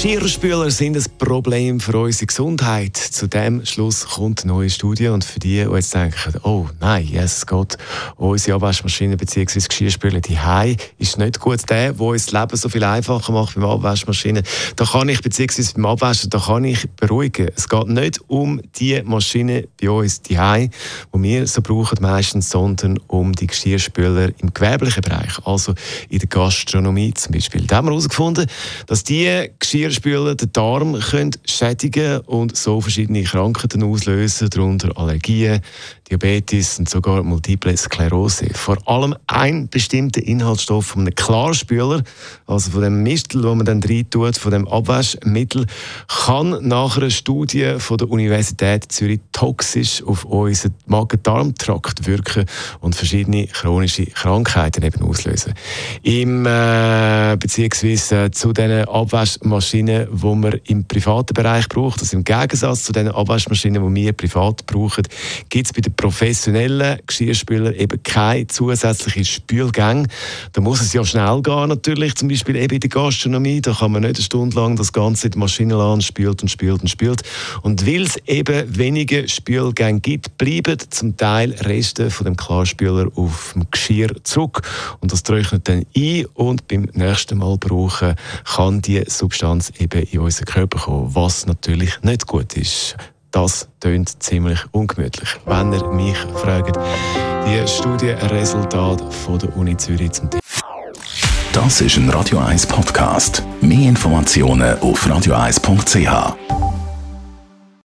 Geschirrspüler sind ein Problem für unsere Gesundheit. Zu dem Schluss kommt eine neue Studie. Und für die, die jetzt denken, oh nein, Jesus Gott, unsere Abwaschmaschine bzw. Geschirrspüler die Hai ist nicht gut der, der uns das Leben so viel einfacher macht beim Abwaschmaschine. Da kann ich, bzw. beim Abwaschen, da kann ich beruhigen. Es geht nicht um die Maschine bei uns, die Hai, die wir so brauchen meistens, sondern um die Geschirrspüler im gewerblichen Bereich, also in der Gastronomie zum Beispiel. Da haben wir herausgefunden, dass die Geschirrspüler den Darm können schädigen und so verschiedene Krankheiten auslösen, darunter Allergien, Diabetes und sogar Multiple Sklerose. Vor allem ein bestimmter Inhaltsstoff von einem Klarspüler, also von dem Mistel, wo man dann rein tut, von dem Abwaschmittel, kann nach einer Studie von der Universität Zürich toxisch auf unseren Magen-Darm-Trakt wirken und verschiedene chronische Krankheiten eben auslösen. Im, äh, beziehungsweise zu diesen Abwaschmaschinen, die man im privaten Bereich braucht, also im Gegensatz zu den Abwaschmaschinen, die wir privat brauchen, gibt es bei den professionellen Geschirrspüler eben keine zusätzlichen Spülgänge. Da muss es ja schnell gehen natürlich, zum Beispiel eben in der Gastronomie. Da kann man nicht eine Stunde lang das Ganze in die Maschine lassen, spült und spült und spült. Und weil es eben wenige Spülgänge gibt, bleiben zum Teil Reste von dem Klarspüler auf dem Geschirr zurück. Und das trocknet dann ein und beim nächsten Mal brauchen kann die Substanz eben in unseren Körper kommen, was natürlich nicht gut ist. Das tönt ziemlich ungemütlich. Wenn ihr mich fragt, die Studienresultate von der Uni Zürich zum Thema. Das ist ein Radio 1 Podcast. Mehr Informationen auf radio1.ch.